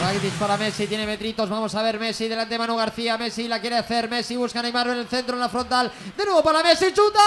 Rakitic para Messi, tiene metritos, vamos a ver Messi delante de Manu García, Messi la quiere hacer, Messi busca a Neymar en el centro, en la frontal, de nuevo para Messi, chuta.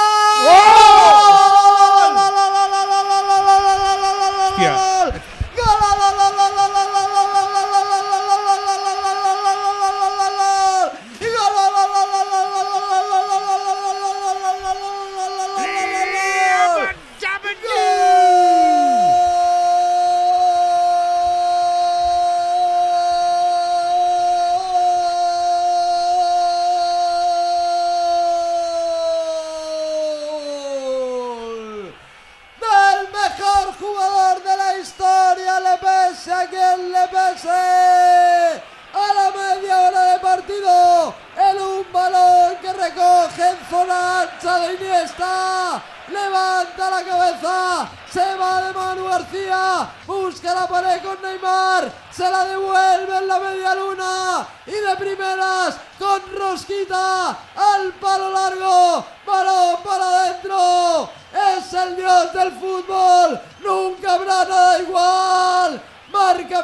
A quien le pese. A la media hora de partido, en un balón que recoge en zona ancha de Iniesta. Levanta la cabeza, se va de Manu García, busca la pared con Neymar, se la devuelve en la media luna y de primeras con Rosquita al palo largo, balón para adentro, es el dios del fútbol, nunca habrá nada igual,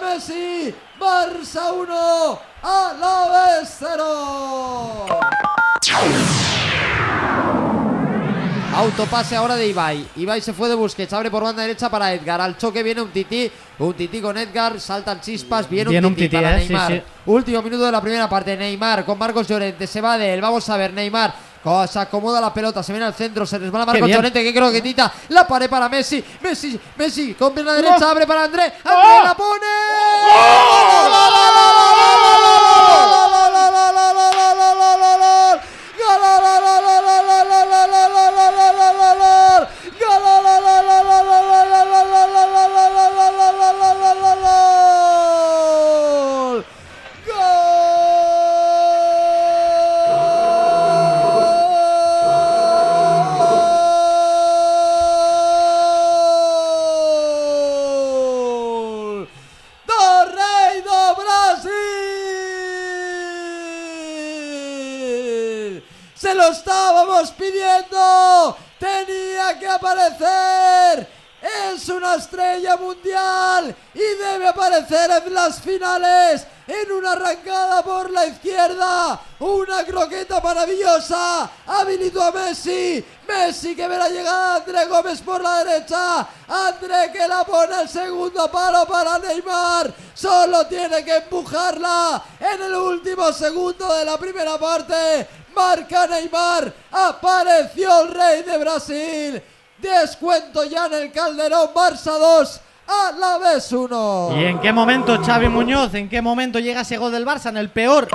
Messi, Barça 1, a la vez 0. Autopase ahora de Ibai. Ibai se fue de Busquets, abre por banda derecha para Edgar. Al choque viene un tití, un tití con Edgar, saltan chispas, viene Viene un un tití, para eh, Neymar. sí. Último minuto de la primera parte, Neymar con Marcos Llorente, se va de él, vamos a ver, Neymar. Se acomoda la pelota, se viene al centro, se resbala Marcos. Llorente, que creo que tita la pared para Messi, Messi, Messi, con pierna derecha, abre para André, André la pone. ¡Gol! Estábamos pidiendo! ¡Tenía que aparecer! Es una estrella mundial y debe aparecer en las finales en una arrancada por la izquierda. Una croqueta maravillosa. Habilitó a Messi. Messi que ve la llegada de André Gómez por la derecha. André que la pone el segundo palo para Neymar. Solo tiene que empujarla en el último segundo de la primera parte. Marca Neymar. Apareció el rey de Brasil. Descuento ya en el Calderón. Barça 2. A la vez 1. ¿Y en qué momento, Xavi Muñoz, en qué momento llega ese gol del Barça? En el peor.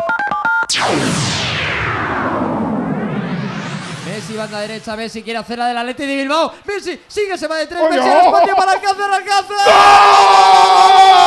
Messi, banda derecha, Messi quiere hacer la del Atleti de Bilbao. Messi sigue, se va de tres. ¡Oh, Messi no! al espacio para Alcácer, Alcácer. ¡Qué-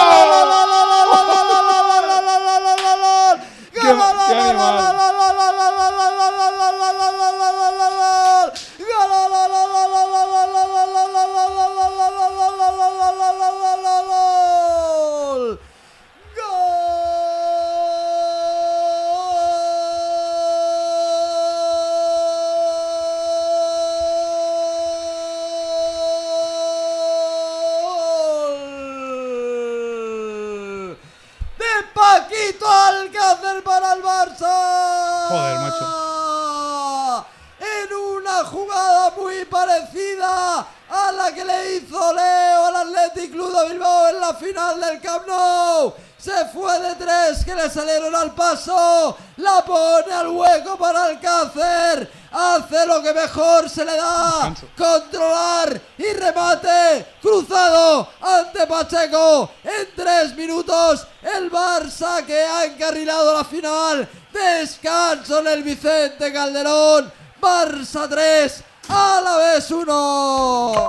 En una jugada muy parecida a la que le hizo Leo Athletic Club de Bilbao en la final del Camp Nou. Se fue de tres que le salieron al paso. La pone al hueco para Alcácer. Hace lo que mejor se le da. Controlar y remate. Cruzado ante Pacheco. En tres minutos el Barça que ha encarrilado la final. Descanso en el Vicente Calderón. Barça 3. A la vez 1.